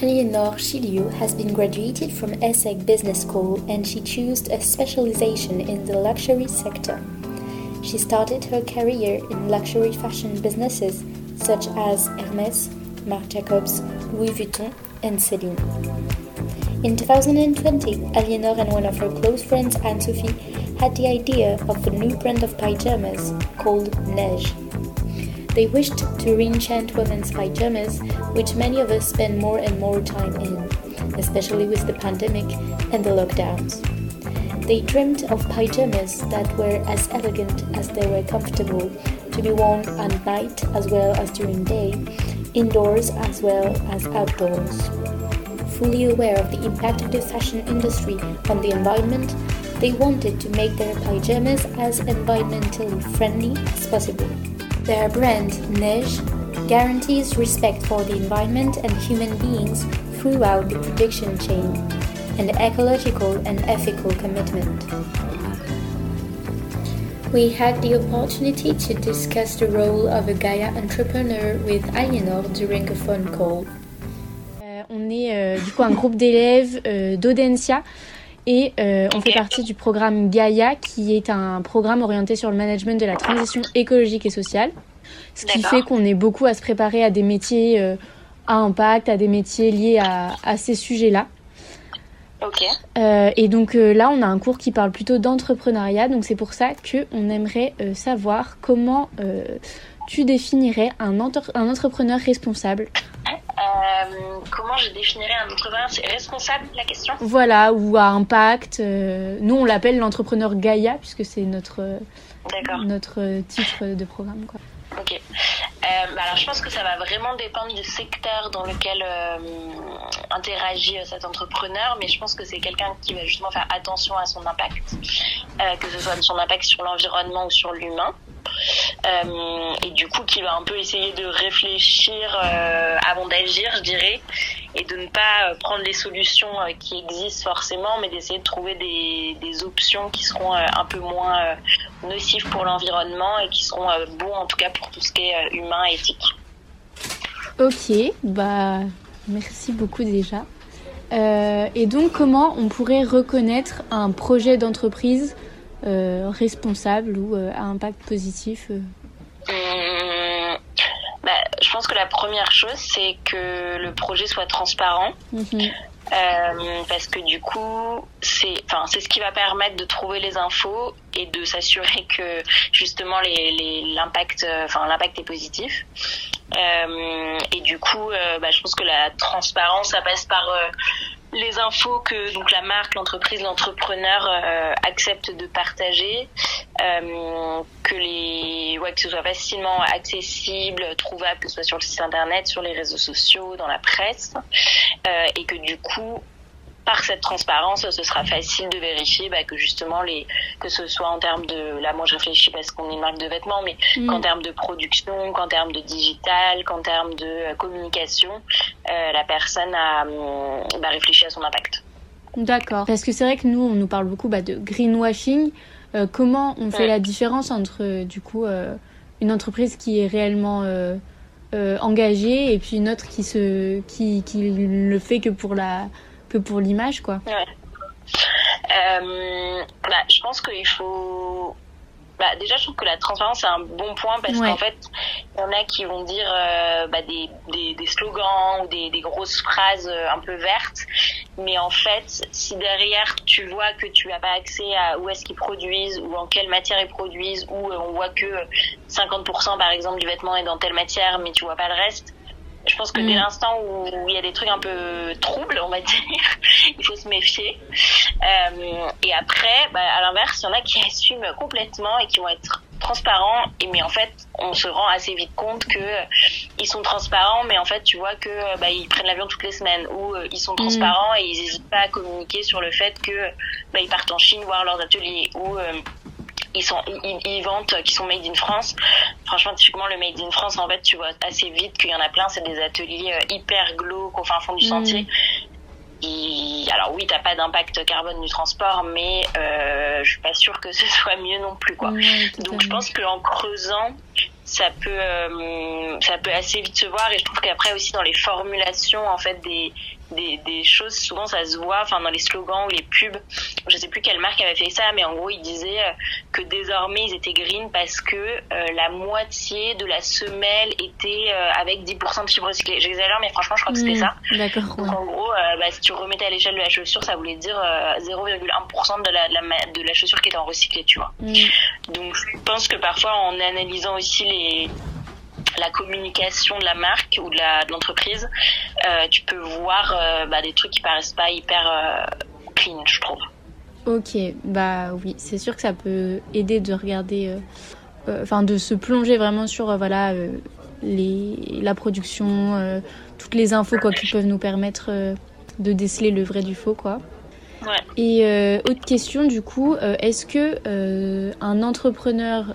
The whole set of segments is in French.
Aliénor Chiliou has been graduated from ESSEC Business School and she chose a specialization in the luxury sector. She started her career in luxury fashion businesses such as Hermès, Marc Jacobs, Louis Vuitton, and Celine. In 2020, Aliénor and one of her close friends, Anne Sophie, had the idea of a new brand of pajamas called Neige. They wished to re-enchant women's pajamas, which many of us spend more and more time in, especially with the pandemic and the lockdowns. They dreamed of pajamas that were as elegant as they were comfortable, to be worn at night as well as during day, indoors as well as outdoors. Fully aware of the impact of the fashion industry on the environment, they wanted to make their pajamas as environmentally friendly as possible. Their brand, Neige, guarantees respect for the environment and human beings throughout the production chain, an ecological and ethical commitment. We had the opportunity to discuss the role of a Gaia entrepreneur with Aliénor during a phone call. Euh, on est euh, du coup un groupe d'élèves euh, et euh, on fait partie du programme Gaia qui est un programme orienté sur le management de la transition écologique et sociale. Ce qui fait qu'on est beaucoup à se préparer à des métiers euh, à impact, à des métiers liés à, à ces sujets-là. Ok. Euh, et donc là, on a un cours qui parle plutôt d'entrepreneuriat. Donc c'est pour ça que on aimerait savoir comment tu définirais un, entre- un entrepreneur responsable? Euh, comment je définirais un entrepreneur C'est responsable la question? Voilà, ou à impact. euh, nous, on l'appelle l'entrepreneur Gaia puisque c'est notre notre titre de programme. Quoi. Ok. Euh, bah alors je pense que ça va vraiment dépendre du secteur dans lequel interagit cet entrepreneur, mais je pense que c'est quelqu'un qui va justement faire attention à son impact, que ce soit son impact sur l'environnement ou sur l'humain. Euh, et du coup qui va un peu essayer de réfléchir euh, avant d'agir, je dirais, et de ne pas euh, prendre les solutions qui existent forcément, mais d'essayer de trouver des, options qui seront un peu moins nocives pour l'environnement et qui seront bons en tout cas pour tout ce qui est humain et éthique. Ok, bah merci beaucoup déjà. Et donc, comment on pourrait reconnaître un projet d'entreprise responsable ou euh, à impact positif euh Hum, bah, je pense que la première chose, c'est que le projet soit transparent. Mhm. Euh, parce que du coup, c'est, enfin, c'est ce qui va permettre de trouver les infos et de s'assurer que justement les, l'impact, euh, enfin, l'impact est positif. Euh, et du coup, euh, bah, je pense que la transparence, ça passe par euh, les infos que donc la marque, l'entreprise, l'entrepreneur euh, accepte de partager, euh, que les, ouais, que ce soit facilement accessible, trouvable, que ce soit sur le site internet, sur les réseaux sociaux, dans la presse, euh, et que du coup, par cette transparence, ce sera facile de vérifier bah, que justement les, que ce soit en termes de, là moi je réfléchis parce qu'on est une marque de vêtements, mais Mm. qu'en termes de production, qu'en termes de digital, qu'en termes de euh, communication, euh, la personne a hum, bah, réfléchi à son impact. D'accord. Parce que c'est vrai que nous, on nous parle beaucoup bah, de greenwashing. Euh, comment on fait Ouais. la différence entre du coup euh, une entreprise qui est réellement engagée et puis une autre qui se qui, qui le fait que pour la que pour l'image quoi. Euh, bah, je pense qu'il faut. Bah, déjà, je trouve que la transparence c'est un bon point parce Ouais. qu'en fait, il y en a qui vont dire euh, bah, des, des, des slogans ou des, des grosses phrases euh, un peu vertes, mais en fait, si derrière tu vois que tu n'as pas accès à où est-ce qu'ils produisent ou en quelle matière ils produisent, ou on voit que 50% par exemple du vêtement est dans telle matière, mais tu vois pas le reste. Je pense que Mm. dès l'instant où il y a des trucs un peu troubles, on va dire, il faut se méfier. Euh, et après, bah, à l'inverse, il y en a qui assument complètement et qui vont être transparents. Et mais en fait, on se rend assez vite compte que euh, ils sont transparents, mais en fait, tu vois que euh, bah, ils prennent l'avion toutes les semaines ou euh, ils sont transparents et ils n'hésitent pas à communiquer sur le fait que bah, ils partent en Chine voir leurs ateliers ou euh, ils sont ils, ils vantent qu'ils sont made in France. Franchement, typiquement le made in France, en fait, tu vois assez vite qu'il y en a plein. C'est des ateliers euh, hyper glauques au fin fond du Mm. sentier. Et, alors oui, t'as pas d'impact carbone du transport, mais euh, je suis pas sûre que ce soit mieux non plus quoi. Donc je pense qu'en creusant, ça peut euh, ça peut assez vite se voir. Et je trouve qu'après aussi dans les formulations en fait des des, des choses souvent ça se voit enfin dans les slogans ou les pubs. Je sais plus quelle marque avait fait ça mais en gros ils disaient euh, que désormais ils étaient green parce que euh, la moitié de la semelle était avec 10% de fibres recyclées. J'exagère mais franchement je crois que c'était mmh, ça. d'accord donc en gros bah, si tu remettais à l'échelle de la chaussure ça voulait dire 0,1% de la, de la de la chaussure qui était en recyclé tu vois. Mmh. donc je pense que parfois en analysant aussi les la communication de la marque ou de l'entreprise, euh, tu peux voir euh, bah, des trucs qui paraissent pas hyper euh, clean, je trouve. Ok, bah oui, c'est sûr que ça peut aider de regarder, enfin de se plonger vraiment sur voilà les, la production, toutes les infos quoi qui peuvent nous permettre de déceler le vrai du faux quoi. Et euh, autre question du coup, euh, est-ce que euh, un entrepreneur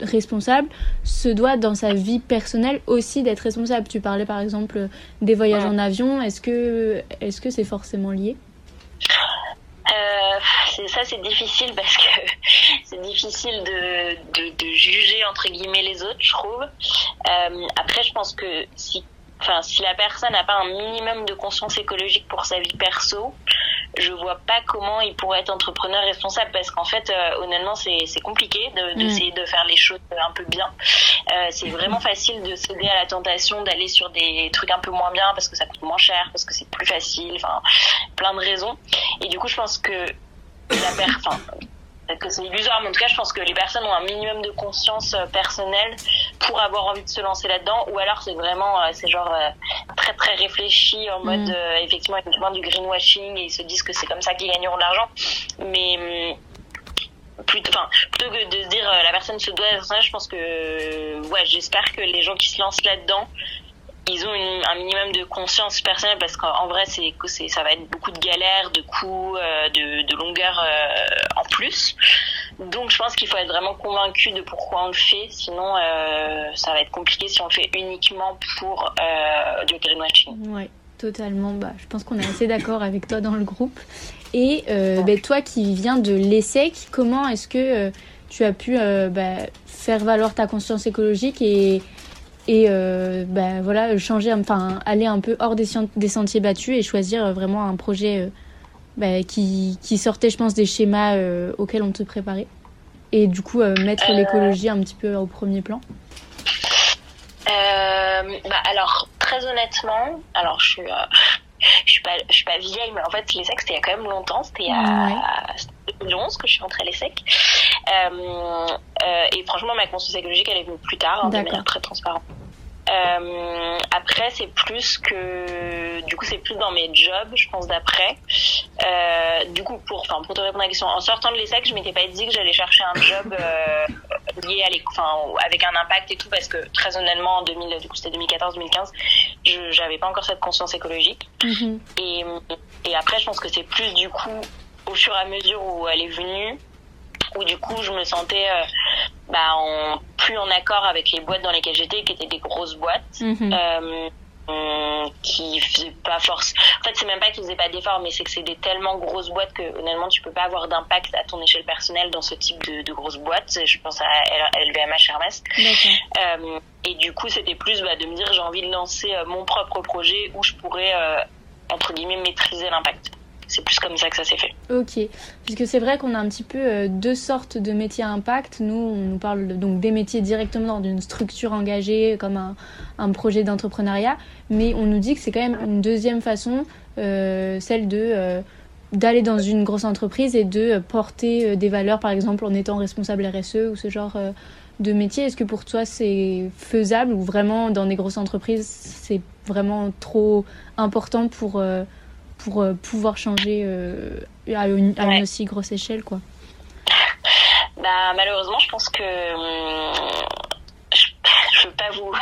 responsable se doit dans sa vie personnelle aussi d'être responsable? Tu parlais par exemple des voyages en avion. Est-ce que est-ce que c'est forcément lié? Ça c'est difficile parce que c'est difficile de, de, de, juger entre guillemets les autres, je trouve. après, je pense que si, enfin, si la personne n'a pas un minimum de conscience écologique pour sa vie perso, je vois pas comment il pourrait être entrepreneur responsable parce qu'en fait euh, honnêtement c'est c'est compliqué mm. d'essayer de, faire les choses un peu bien euh, c'est vraiment facile de céder à la tentation d'aller sur des trucs un peu moins bien parce que ça coûte moins cher parce que c'est plus facile enfin plein de raisons et du coup je pense que la personne que c'est illusoire, mais en tout cas, je pense que les personnes ont un minimum de conscience euh, personnelle pour avoir envie de se lancer là-dedans, ou alors c'est vraiment, euh, c'est genre euh, très très réfléchi en mode mm. effectivement effectivement du greenwashing et ils se disent que c'est comme ça qu'ils gagneront de l'argent, mais hum, plutôt, enfin, plutôt que de se dire la personne se doit ça, je pense que ouais, j'espère que les gens qui se lancent là-dedans ils ont un minimum de conscience personnelle parce qu'en vrai c'est ça va être beaucoup de galères de coûts euh, de, de longueur en plus. Donc je pense qu'il faut être vraiment convaincu de pourquoi on le fait. Sinon euh, ça va être compliqué si on le fait uniquement pour du greenwashing ouais totalement. Bah je pense qu'on est assez d'accord avec toi dans le groupe. Et bah, toi qui viens de l'ESSEC comment est-ce que tu as pu bah, faire valoir ta conscience écologique et et euh, ben voilà changer enfin aller un peu hors des, des sentiers battus et choisir euh, vraiment un projet euh, ben, qui, qui, sortait je pense des schémas auxquels on te préparait. Et du coup mettre l'écologie un petit peu au premier plan. Bah alors très honnêtement alors je suis je suis pas je suis pas vieille mais en fait les secs c'était il y a quand même longtemps. C'était il y a 2011 que je suis rentrée à l'ESSEC euh, euh, et franchement ma conscience écologique elle est venue plus tard hein, de manière très transparente euh, après, c'est plus que, du coup, c'est plus dans mes jobs, je pense d'après. Euh, du coup, pour, enfin, pour te répondre à la question, en sortant de l'ESSEC, je m'étais pas dit que j'allais chercher un job euh, lié à enfin, avec un impact et tout, parce que très honnêtement, en 2000, du coup, c'était 2014-2015, je j'avais pas encore cette conscience écologique. Mm-hmm. Et, et après, je pense que c'est plus du coup, au fur et à mesure où elle est venue, où du coup je me sentais euh, bah, en, plus en accord avec les boîtes dans lesquelles j'étais, qui étaient des grosses boîtes. Mhm. Euh, qui faisaient pas force. En fait, c'est même pas qu'ils faisaient pas d'efforts, mais c'est que c'est des tellement grosses boîtes que honnêtement, tu peux pas avoir d'impact à ton échelle personnelle dans ce type de, de grosses boîtes. Je pense à LVMH Hermès. Euh, et du coup, c'était plus bah, de me dire j'ai envie de lancer euh, mon propre projet où je pourrais euh, entre guillemets maîtriser l'impact c'est plus comme ça que ça s'est fait. Ok, puisque c'est vrai qu'on a un petit peu euh, deux sortes de métiers à impact. Nous, on nous parle donc des métiers directement dans une structure engagée comme un, un projet d'entrepreneuriat, mais on nous dit que c'est quand même une deuxième façon, euh, celle de euh, d'aller dans une grosse entreprise et de porter des valeurs, par exemple en étant responsable RSE ou ce genre de métier. Est-ce que pour toi c'est faisable ou vraiment dans des grosses entreprises c'est vraiment trop important pour pour euh, pouvoir changer euh, à, une, aussi grosse échelle quoi. Bah, malheureusement je pense que hum, je, je veux pas vous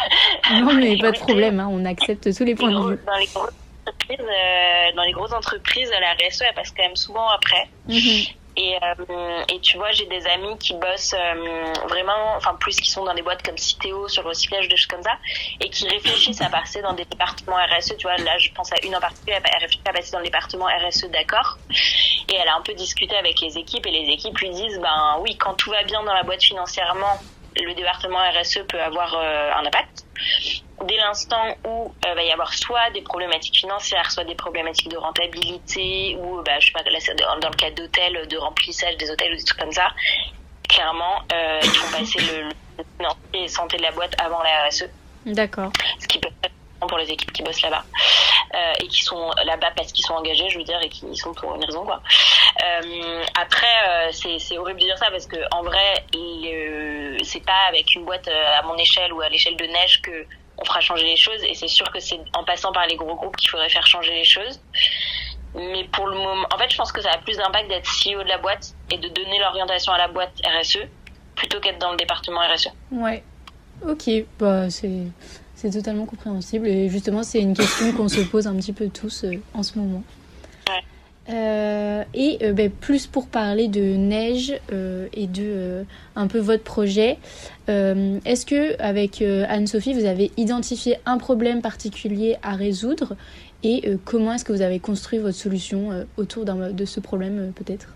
non mais pas de problème hein, on accepte tous les points de vue. dans les grosses entreprises euh, dans les grosses entreprises la RSE elle passe quand même souvent après. Mhm. Et, euh, tu vois, j'ai des amis qui bossent euh, vraiment, enfin plus qui sont dans des boîtes comme Citeo sur le recyclage de choses comme ça, et qui réfléchissent à passer dans des départements RSE. Tu vois, là, je pense à une en particulier, elle réfléchit à passer dans le département RSE, d'accord. Et elle a un peu discuté avec les équipes, et les équipes lui disent, ben oui, quand tout va bien dans la boîte financièrement, le département RSE peut avoir un impact. Dès l'instant où il va y avoir soit des problématiques financières, soit des problématiques de rentabilité, ou bah, je sais pas, dans le cas d'hôtels, de remplissage des hôtels ou des trucs comme ça, clairement, ils font passer le, le financier et santé de la boîte avant la RSE. D'accord. Ce qui peut être pour les équipes qui bossent là-bas euh, et qui sont là-bas parce qu'ils sont engagés, je veux dire, et qui y sont pour une raison, quoi. Euh, après, euh, c'est horrible de dire ça parce que en vrai, c'est pas avec une boîte à mon échelle ou à l'échelle de neige que on fera changer les choses. Et c'est sûr que c'est en passant par les gros groupes qu'il faudrait faire changer les choses. Mais pour le moment, en fait, je pense que ça a plus d'impact d'être CEO de la boîte et de donner l'orientation à la boîte RSE plutôt qu'être dans le département RSE. Ouais. Ok, bah c'est totalement compréhensible. Et justement, c'est une question qu'on se pose un petit peu tous euh, en ce moment. Euh, et euh, ben, plus pour parler de neige et de un peu votre projet, est-ce que avec Anne-Sophie vous avez identifié un problème particulier à résoudre? Et comment est-ce que vous avez construit votre solution autour de ce problème peut-être?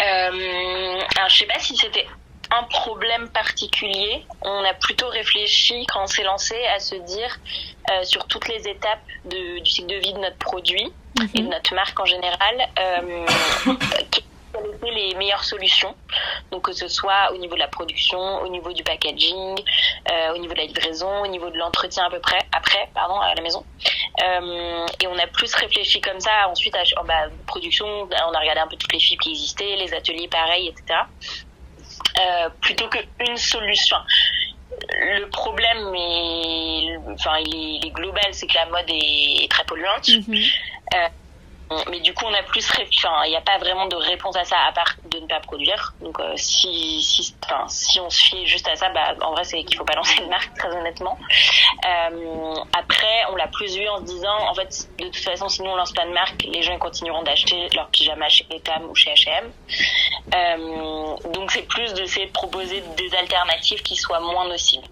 Alors je sais pas si c'était un problème particulier. On a plutôt réfléchi quand on s'est lancé à se dire euh, sur toutes les étapes de, du cycle de vie de notre produit et de mhm. notre marque en général. Euh, quelles étaient les meilleures solutions donc que ce soit au niveau de la production, au niveau du packaging, euh, au niveau de la livraison, au niveau de l'entretien à peu près après pardon à la maison. Euh, et on a plus réfléchi comme ça ensuite à oh, bah, production, on a regardé un peu toutes les fibres qui existaient, les ateliers pareils, etc. Euh, plutôt qu'une solution. Le problème est, enfin, il est, global, c'est que la mode est, très polluante. Mhm. Euh, mais du coup, on a plus, enfin, il n'y a pas vraiment de réponse à ça à part de ne pas produire. Donc, euh, si, si, enfin, si on se fie juste à ça, bah, en vrai, c'est qu'il faut pas lancer une marque, très honnêtement. Euh, après, on l'a plus vu en se disant, en fait, de toute façon, si nous on lance pas de marque, les gens continueront d'acheter leur pyjama chez Etam ou chez H&M. Euh, donc, c'est plus d'essayer de proposer des alternatives qui soient moins nocives.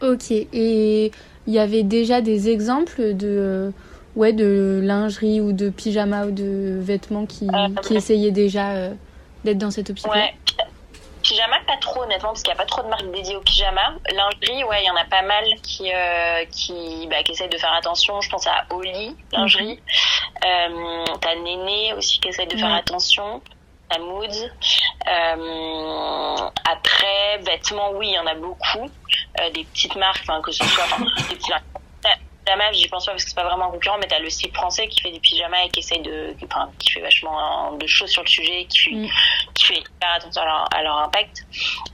Ok. Et il y avait déjà des exemples de ouais, de lingerie ou de pyjama ou de vêtements qui, euh, qui essayaient déjà euh, d'être dans cette optique Ouais. Pyjama, pas trop honnêtement, parce qu'il n'y a pas trop de marques dédiées au pyjama. Lingerie, ouais, il y en a pas mal qui, euh, qui, bah, qui essayent de faire attention. Je pense à Oli, lingerie. T'as Néné aussi qui essaye de faire attention. À Moods. après, vêtements, oui, il y en a beaucoup. des petites marques, que ce soit des petites marques pyjama, j'y pense pas parce que c'est pas vraiment un concurrent, mais t'as le site français qui fait des pyjamas et qui essaye de, enfin, qui fait vachement de choses sur le sujet, qui fait, mm. qui fait hyper attention à leur, impact.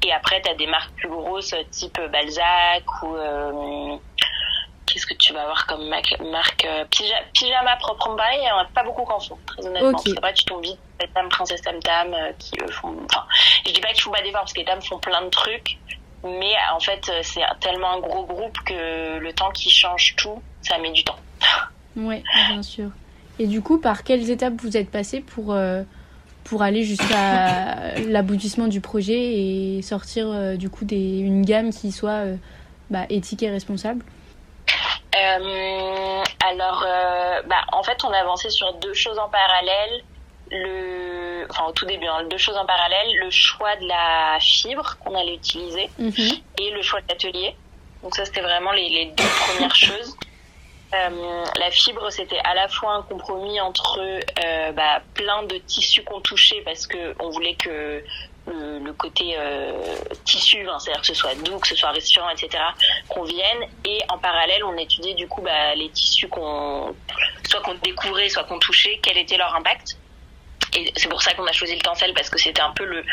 Et après, t'as des marques plus grosses, type Balzac ou, euh, qu'est-ce que tu vas avoir comme marque, euh, pyjama, proprement parlé, il y en a pas beaucoup qu'en font, très honnêtement. Okay. Après, tu tombes vite, Tam, Princesse Tam Tam, euh, qui eux font, enfin, je dis pas qu'ils font pas d'efforts parce que les dames font plein de trucs, mais en fait, c'est tellement un gros groupe que le temps qui change tout, ça met du temps. Oui, bien sûr. Et du coup, par quelles étapes vous êtes passé pour, euh, pour aller jusqu'à l'aboutissement du projet et sortir euh, du coup des, une gamme qui soit euh, bah, éthique et responsable? Alors, bah, en fait, on a avancé sur deux choses en parallèle le, enfin au tout début, hein, deux choses en parallèle, le choix de la fibre qu'on allait utiliser mhm. et le choix de l'atelier. Donc ça c'était vraiment les, les, deux premières choses. Euh, la fibre c'était à la fois un compromis entre euh, bah, plein de tissus qu'on touchait parce que on voulait que le, côté euh, tissu, hein, c'est-à-dire que ce soit doux, que ce soit respirant, etc., convienne. Et en parallèle, on étudiait du coup bah, les tissus qu'on soit qu'on découvrait, soit qu'on touchait, quel était leur impact et c'est pour ça qu'on a choisi le tencel parce que c'était un peu le,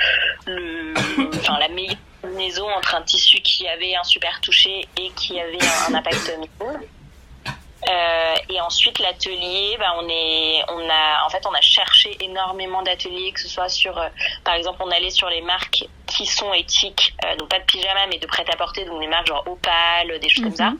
le enfin la meilleure maison entre un tissu qui avait un super toucher et qui avait un, impact minime. Euh, et ensuite l'atelier, bah, on est, on a, en fait, on a cherché énormément d'ateliers, que ce soit sur, euh, par exemple, on allait sur les marques qui sont éthiques, euh, donc pas de pyjama mais de prêt-à-porter, donc des marques genre Opal, des choses comme ça, mhm.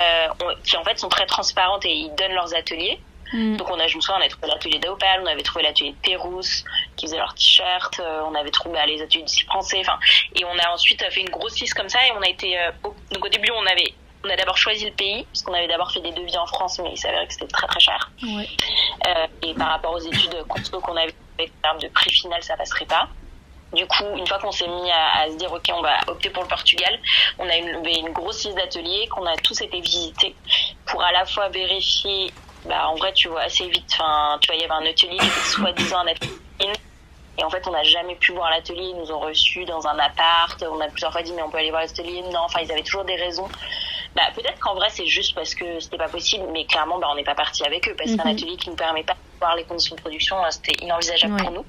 euh, qui en fait sont très transparentes et ils donnent leurs ateliers. Mm. Donc on a, je me souviens, on a trouvé l'atelier d'Opal, on avait trouvé l'atelier de Pérouse qui faisait leurs t-shirts, euh, on avait trouvé bah, les ateliers de français, enfin, et on a ensuite fait une grosse liste comme ça et on a été, euh, au, donc au début on avait, on a d'abord choisi le pays parce qu'on avait d'abord fait des devis en France, mais il s'avérait que c'était très très cher. Ouais. Euh, et par rapport aux études conso qu'on avait en termes de prix final, ça passerait pas. Du coup, une fois qu'on s'est mis à, se dire, OK, on va opter pour le Portugal, on a une, une grosse liste d'ateliers qu'on a tous été visités pour à la fois vérifier, bah, en vrai, tu vois assez vite, enfin, tu vois, il y avait un atelier qui était soi-disant un atelier et en fait, on n'a jamais pu voir l'atelier. Ils nous ont reçus dans un appart. On a plusieurs fois dit, mais on peut aller voir l'atelier. Non, enfin, ils avaient toujours des raisons. Bah, peut-être qu'en vrai, c'est juste parce que c'était pas possible, mais clairement, bah, on n'est pas parti avec eux parce qu'un mhm. atelier qui ne permet pas de voir les conditions de production, euh, c'était inenvisageable pour nous.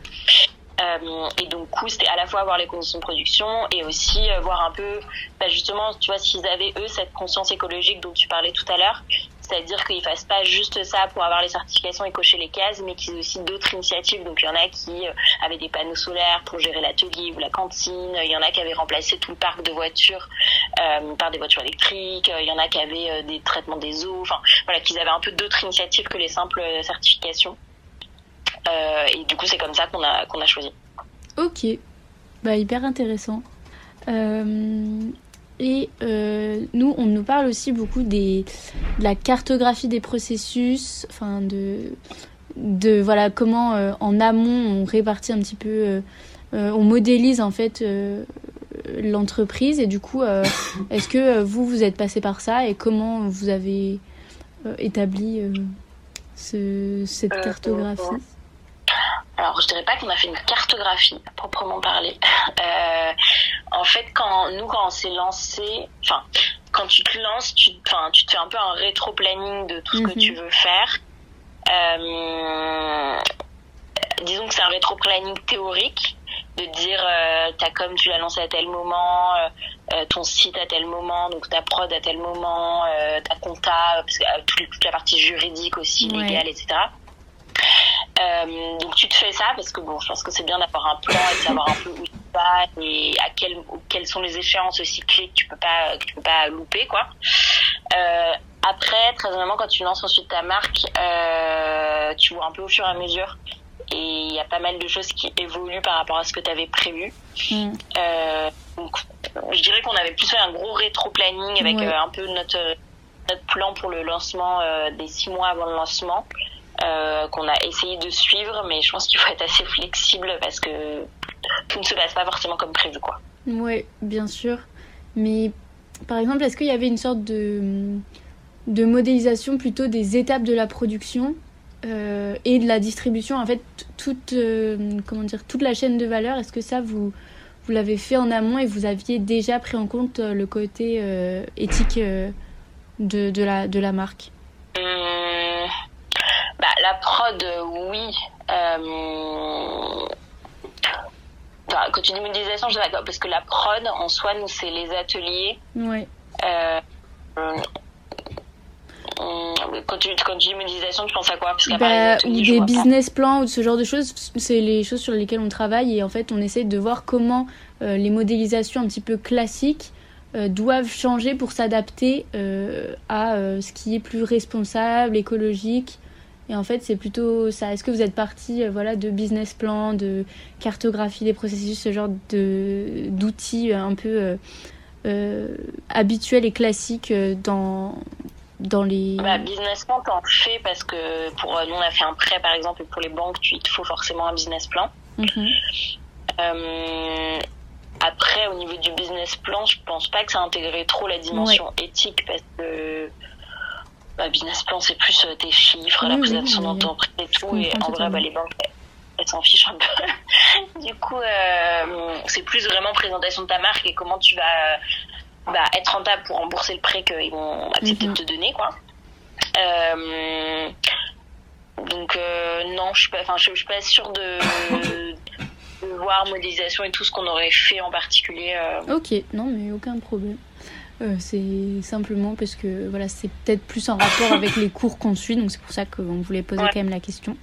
Euh, et donc, coup, c'était à la fois voir les conditions de production et aussi euh, voir un peu, bah, justement, tu vois, s'ils avaient eux cette conscience écologique dont tu parlais tout à l'heure, c'est-à-dire qu'ils fassent pas juste ça pour avoir les certifications et cocher les cases, mais qu'ils aient aussi d'autres initiatives. Donc il y en a qui euh, avaient des panneaux solaires pour gérer l'atelier ou la cantine. Il y en a qui avaient remplacé tout le parc de voitures euh, par des voitures électriques. Il y en a qui avaient euh, des traitements des eaux. Enfin voilà, qu'ils avaient un peu d'autres initiatives que les simples certifications. et du coup c'est comme ça qu'on a qu'on a choisi. Ok, bah hyper intéressant. Et euh, nous, on nous parle aussi beaucoup des, de la cartographie des processus, enfin de, de voilà comment euh, en amont on répartit un petit peu, euh, on modélise en fait l'entreprise. Et du coup, est-ce que vous vous êtes passé par ça et comment vous avez établi ce, cette cartographie? Alors, je dirais pas qu'on a fait une cartographie à proprement parler. Euh, en fait, quand nous, quand on s'est lancé, enfin, quand tu te lances, tu, enfin, tu te fais un peu un rétro-planning de tout ce que mhm. tu veux faire. Euh, disons que c'est un rétro-planning théorique de dire euh, ta com tu l'as lancé à tel moment, euh, euh, ton site à tel moment, donc ta prod à tel moment, euh, ta compta, parce que, toute, la partie juridique aussi, légale, etc. Euh, donc tu te fais ça parce que bon, je pense que c'est bien d'avoir un plan et de savoir un peu où tu vas et à quel, quelles sont les échéances aussi clés que tu peux pas, que tu peux pas louper quoi. Euh, après, très honnêtement, quand tu lances ensuite ta marque, euh, tu vois un peu au fur et à mesure et il y a pas mal de choses qui évoluent par rapport à ce que tu avais prévu. Mm. Euh, donc, je dirais qu'on avait plus fait un gros rétro-planning avec euh, un peu notre, notre plan pour le lancement euh, des six mois avant le lancement. Euh, qu'on a essayé de suivre, mais je pense qu'il faut être assez flexible parce que tout ne se passe pas forcément comme prévu, quoi. Oui, bien sûr. Mais par exemple, est-ce qu'il y avait une sorte de, de modélisation plutôt des étapes de la production euh, et de la distribution En fait, toute, euh, comment dire, toute la chaîne de valeur, est-ce que ça, vous, vous l'avez fait en amont et vous aviez déjà pris en compte le côté éthique de, de, la, de la marque? Oui. Euh... quand tu dis modélisation, je suis d'accord, parce que la prod, en soi, nous, c'est les ateliers. Oui. Euh... Quand tu, quand tu dis modélisation, tu penses à quoi? Parce bah, Ou des business plans ou ce genre de choses, c'est les choses sur lesquelles on travaille et en fait on essaie de voir comment euh, les modélisations un petit peu classiques euh, doivent changer pour s'adapter euh, à ce qui est plus responsable, écologique et en fait, c'est plutôt ça. Est-ce que vous êtes parti euh, voilà, de business plan, de cartographie des processus, ce genre de, d'outils un peu euh, euh habituels et classiques euh, dans, dans les... Bah, business plan, t'en fais parce que pour nous, on a fait un prêt par exemple, et pour les banques, tu, il te faut forcément un business plan. Mhm. Euh, après, au niveau du business plan, je pense pas que ça intégrait trop la dimension éthique parce que bah, business plan, c'est plus euh, tes chiffres, la présentation d'entreprise et tout. Et en vrai, bah, les banques, elles s'en fichent un peu. du coup, euh, c'est plus vraiment présentation de ta marque et comment tu vas bah, être rentable pour rembourser le prêt qu'ils vont accepter de te donner, quoi. Euh, donc non, je suis pas, enfin, je, suis pas sûre de, de, voir modélisation et tout ce qu'on aurait fait en particulier. Ok, non mais aucun problème. Euh, c'est simplement parce que voilà, c'est peut-être plus en rapport avec les cours qu'on suit, donc c'est pour ça qu'on voulait poser quand même la question.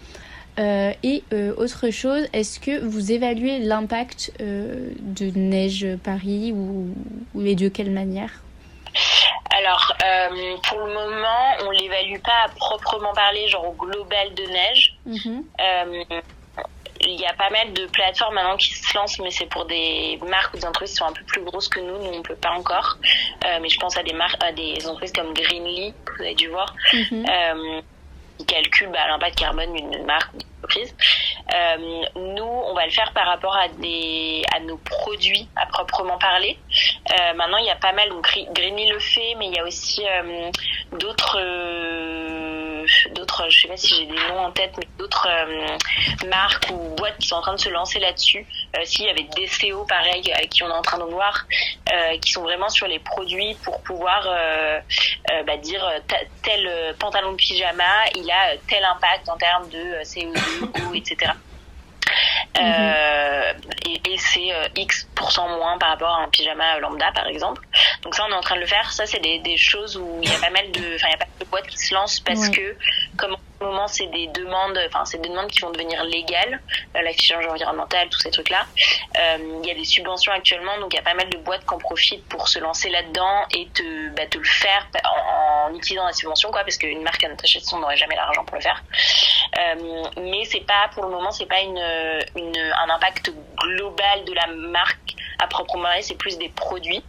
Euh, et euh, autre chose, est-ce que vous évaluez l'impact de Neige Paris ou, et de quelle manière? Alors, pour le moment, on l'évalue pas à proprement parler, genre au global de neige. Mhm il y a pas mal de plateformes maintenant qui se lancent, mais c'est pour des marques ou des entreprises qui sont un peu plus grosses que nous. Nous, on peut pas encore. Euh, mais je pense à des marques, à des entreprises comme Greenly, que vous avez dû voir. Euh, qui calcule bah, l'impact carbone d'une marque ou d'une entreprise. Euh, nous, on va le faire par rapport à des à nos produits à proprement parler. Maintenant, il y a pas mal. Donc, Greeny le fait, mais il y a aussi d'autres d'autres. Je sais pas si j'ai des noms en tête, mais d'autres marques ou boîtes qui sont en train de se lancer là-dessus. S'il y avait des DCO pareil qui on est en train de voir, qui sont vraiment sur les produits pour pouvoir bah, dire tel pantalon de pyjama, il a tel impact en termes de CO2, etc. Euh, et, et c'est euh, X moins par rapport à un pyjama lambda par exemple. Donc ça on est en train de le faire. Ça c'est des, des choses où il y a pas mal de, enfin il y a pas de boîtes qui se lancent parce que comme moment, c'est des demandes, enfin, c'est des demandes qui vont devenir légales, euh, l'affichage environnemental, tous ces trucs-là. Euh, il y a des subventions actuellement, donc il y a pas mal de boîtes qui en profitent pour se lancer là-dedans et te, bah, te le faire en, utilisant la subvention, quoi, parce qu'une marque à notre son n'aurait jamais l'argent pour le faire. Euh, mais c'est pas, pour le moment, c'est pas une, un impact global de la marque à proprement parler, c'est plus des produits.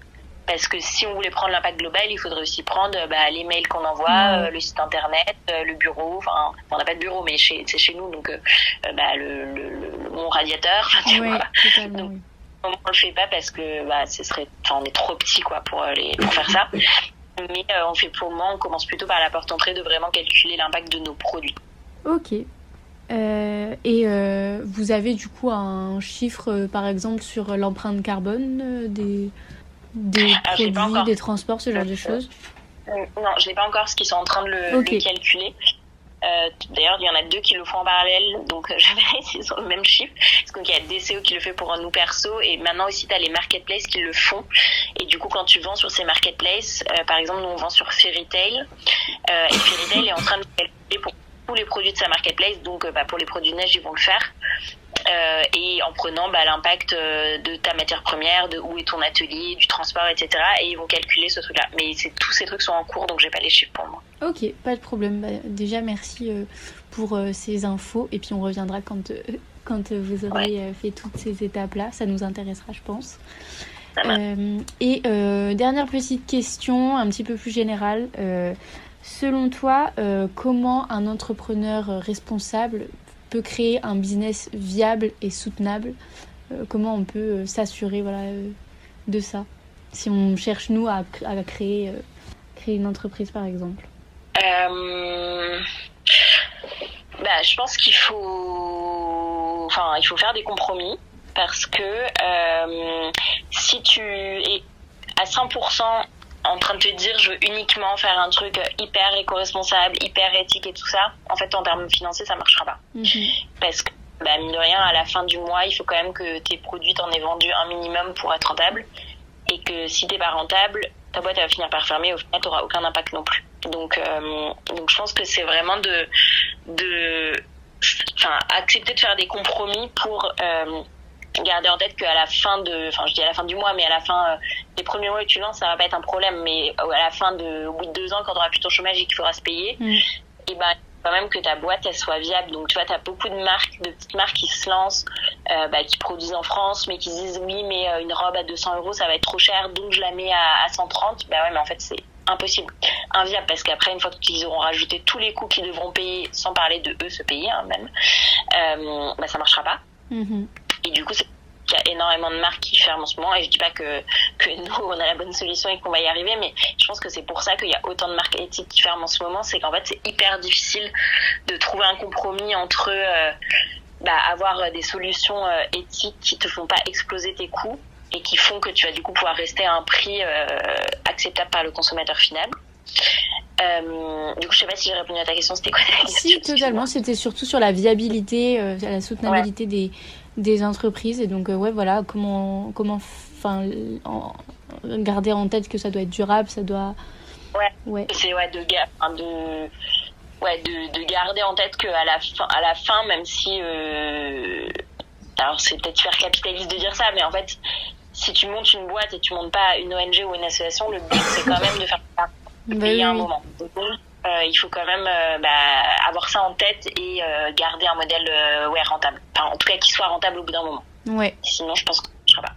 Parce que si on voulait prendre l'impact global, il faudrait aussi prendre bah, les mails qu'on envoie, euh, le site internet, euh, le bureau. Enfin, on n'a pas de bureau, mais c'est chez nous, donc euh, bah, le, le, mon radiateur. Tu vois. Donc, on le fait pas parce que bah, ce serait, on est trop petit quoi pour les pour faire ça. Mais on fait pour le moment, on commence plutôt par la porte entrée de vraiment calculer l'impact de nos produits. Ok. et vous avez du coup un chiffre, par exemple, sur l'empreinte carbone des, des ah, produits, des transports, ce genre de choses euh, Non, je n'ai pas encore ce qu'ils sont en train de le, calculer. Euh, D'ailleurs, il y en a deux qui le font en parallèle, donc je verrai s'ils sont le même chiffre. Parce qu'il y a DCO qui le fait pour nous perso, et maintenant aussi, tu as les marketplaces qui le font. Et du coup, quand tu vends sur ces marketplaces, euh, par exemple, nous on vend sur Fairytail, euh, et Fairytail est en train de calculer pour tous les produits de sa marketplace, donc bah, pour les produits neige, ils vont le faire. Euh, et en prenant bah, l'impact euh, de ta matière première, de où est ton atelier, du transport, etc. Et ils vont calculer ce truc-là. Mais tous ces trucs sont en cours, donc j'ai pas les chiffres pour moi. Ok, pas de problème. Bah, déjà, merci euh, pour ces infos. Et puis on reviendra quand, quand vous aurez fait toutes ces étapes-là. Ça nous intéressera, je pense. et dernière petite question, un petit peu plus générale. selon toi, comment un entrepreneur responsable créer un business viable et soutenable euh, Comment on peut euh, s'assurer voilà, euh, de ça? Si on cherche, nous, à, à créer, créer une entreprise, par exemple. Bah, Je pense qu'il faut... Enfin, il faut faire des compromis parce que si tu es à 100% en train de te dire je veux uniquement faire un truc hyper éco-responsable, hyper éthique et tout ça, en fait en termes financiers ça marchera pas. Mhm. Parce que bah, mine de rien, à la fin du mois, il faut quand même que tes produits t'en aies vendu un minimum pour être rentable. Et que si t'es pas rentable, ta boîte va finir par fermer, au final t'auras aucun impact non plus. Donc, euh, donc je pense que c'est vraiment de, de, enfin, accepter de faire des compromis pour euh, garder en tête qu'à la fin de, enfin je dis à la fin du mois, mais à la fin euh, des premiers mois où tu lances, ça va pas être un problème, mais à la fin de, au bout de deux ans, quand tu auras plus ton chômage et qu'il faudra se payer, mm. et ben quand même que ta boîte elle soit viable. Donc tu vois, tu as beaucoup de marques, de petites marques qui se lancent, euh, bah, qui produisent en France, mais qui disent oui, mais euh, une robe à 200 euros, ça va être trop cher, donc je la mets à, à 130. Bah ouais, mais en fait c'est impossible, inviable, parce qu'après une fois qu'ils auront rajouté tous les coûts qu'ils devront payer, sans parler de eux se payer hein, même, euh, bah ça marchera pas. Mm-hmm. Et du coup, il y a énormément de marques qui ferment en ce moment et je dis pas que, que nous on a la bonne solution et qu'on va y arriver mais je pense que c'est pour ça qu'il y a autant de marques éthiques qui ferment en ce moment c'est qu'en fait c'est hyper difficile de trouver un compromis entre euh, bah, avoir des solutions euh, éthiques qui te font pas exploser tes coûts et qui font que tu vas du coup pouvoir rester à un prix euh, acceptable par le consommateur final euh, du coup, je sais pas si j'ai répondu à ta question. C'était quoi ta question Si, totalement. C'était surtout sur la viabilité, euh, la soutenabilité des, des entreprises. Et donc, euh, ouais, voilà, comment, comment, enfin, garder en tête que ça doit être durable, ça doit. Ouais. ouais. C'est ouais de, de ouais de, de garder en tête que à la fin, à la fin, même si alors c'est peut-être faire capitaliste de dire ça, mais en fait, si tu montes une boîte et tu montes pas une ONG ou une association, le but c'est quand même de faire bah il y a un moment. Euh, il faut quand même euh, bah, avoir ça en tête et euh, garder un modèle ouais, rentable. Enfin, en tout cas, qui soit rentable au bout d'un moment. Ouais. Sinon, je pense que je ne pas.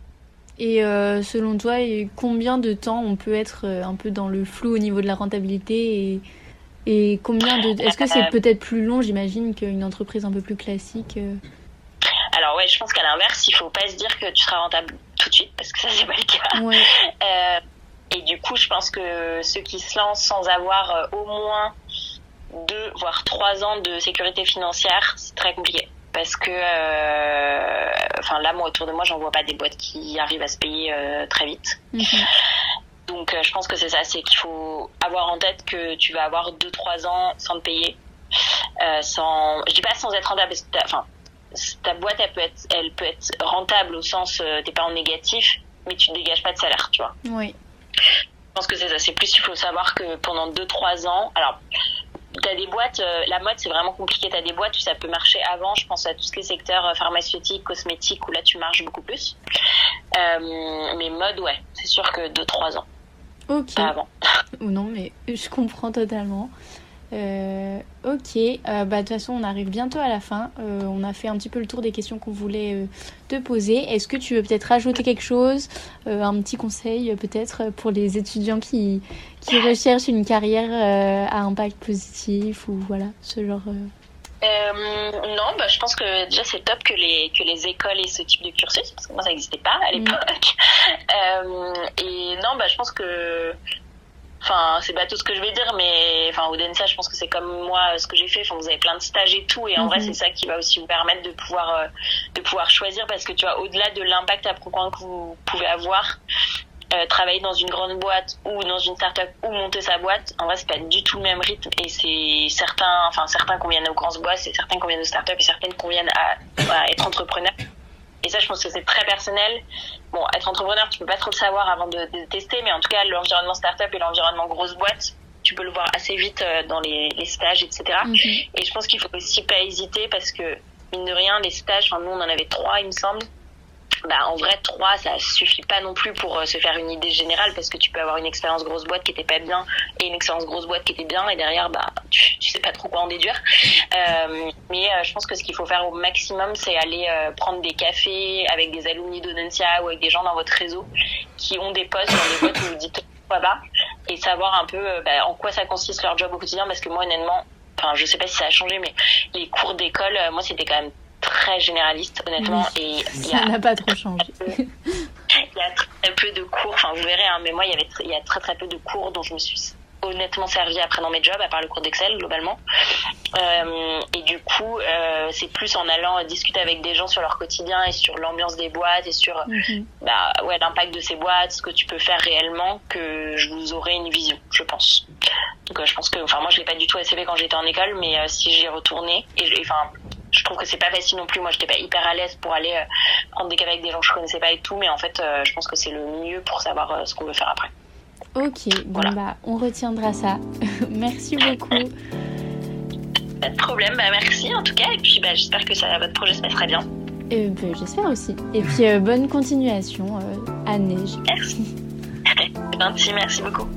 Et selon toi, combien de temps on peut être un peu dans le flou au niveau de la rentabilité et, Et combien de. Est-ce que c'est peut-être plus long, j'imagine, qu'une entreprise un peu plus classique Alors, ouais, je pense qu'à l'inverse, il faut pas se dire que tu seras rentable tout de suite, parce que ça, c'est pas le cas. Et du coup, je pense que ceux qui se lancent sans avoir au moins deux, voire trois ans de sécurité financière, c'est très compliqué. Parce que euh, enfin là moi autour de moi j'en vois pas des boîtes qui arrivent à se payer euh, très vite. Mhm. donc euh, je pense que c'est ça c'est qu'il faut avoir en tête que tu vas avoir 2-3 ans sans te payer. Sans je dis pas sans être rentable parce que enfin ta boîte elle peut être elle peut être rentable au sens t'es pas en négatif mais tu ne dégages pas de salaire tu vois. Oui je pense que c'est ça c'est plus il faut savoir que pendant 2-3 ans alors T'as des boîtes, euh, la mode c'est vraiment compliqué. T'as des boîtes où ça peut marcher avant. Je pense à tous les secteurs euh, pharmaceutiques, cosmétiques où là tu marches beaucoup plus. Euh, mais mode, ouais, c'est sûr que 2-3 ans. Ok. Pas avant. non, mais je comprends totalement. Euh, ok, euh, bah, de toute façon on arrive bientôt à la fin. Euh, on a fait un petit peu le tour des questions qu'on voulait te poser. Est-ce que tu veux peut-être rajouter quelque chose, un petit conseil peut-être pour les étudiants qui, qui recherchent une carrière à impact positif ou voilà ce genre non, bah, je pense que déjà c'est top que les que les écoles aient ce type de cursus parce que moi ça n'existait pas à l'époque. et non, bah je pense que Enfin, c'est pas tout ce que je vais dire, mais enfin, Audencia, je pense que c'est comme moi ce que j'ai fait. Enfin, vous avez plein de stages et tout, et en vrai, mhm. c'est ça qui va aussi vous permettre de pouvoir euh, de pouvoir choisir parce que tu vois, au-delà de l'impact à proprement que vous pouvez avoir, euh, travailler dans une grande boîte ou dans une start-up ou monter sa boîte, en vrai, c'est pas du tout le même rythme. Et c'est certains, enfin, certains conviennent aux grandes boîtes, c'est certains conviennent aux start-up et certaines conviennent à, à être entrepreneur. Et ça, je pense que c'est très personnel. Bon, être entrepreneur, tu peux pas trop le savoir avant de, tester, mais en tout cas, l'environnement startup et l'environnement grosse boîte, tu peux le voir assez vite euh, dans les, stages, etc. Mhm. Et je pense qu'il faut aussi pas hésiter parce que, mine de rien, les stages, enfin, nous, on en avait trois, il me semble bah, en vrai, trois, ça suffit pas non plus pour euh, se faire une idée générale parce que tu peux avoir une expérience grosse boîte qui était pas bien et une expérience grosse boîte qui était bien et derrière, bah, tu, sais pas trop quoi en déduire. Euh, mais euh, je pense que ce qu'il faut faire au maximum, c'est aller prendre des cafés avec des alumni d'Odencia ou avec des gens dans votre réseau qui ont des postes dans des boîtes où vous dites quoi bas et savoir un peu bah, en quoi ça consiste leur job au quotidien parce que moi, honnêtement, enfin, je sais pas si ça a changé, mais les cours d'école, moi, c'était quand même très généraliste, honnêtement. et ça n'a pas trop changé. Il y a très peu de cours, enfin vous verrez, hein, mais moi il y avait il y a très très peu de cours dont je me suis honnêtement servi après dans mes jobs, à part le cours d'Excel globalement. Euh, et du coup, euh, c'est plus en allant discuter avec des gens sur leur quotidien et sur l'ambiance des boîtes et sur mhm. bah, ouais, l'impact de ces boîtes, ce que tu peux faire réellement, que je vous aurai une vision, je pense. Donc euh, je pense que, enfin moi je l'ai pas du tout assez fait quand j'étais en école, mais si j'y retournais, et enfin je trouve que c'est pas facile non plus. Moi, j'étais pas hyper à l'aise pour aller euh, prendre des cafés avec des gens que je connaissais pas et tout, mais en fait, euh, je pense que c'est le mieux pour savoir euh, ce qu'on veut faire après. Ok, bon bah, on retiendra ça. merci beaucoup. Pas de problème, bah, merci en tout cas, et puis bah, j'espère que ça, votre projet se passera bien. Bah, j'espère aussi. Et puis bonne continuation, Anne. Merci. merci, merci beaucoup.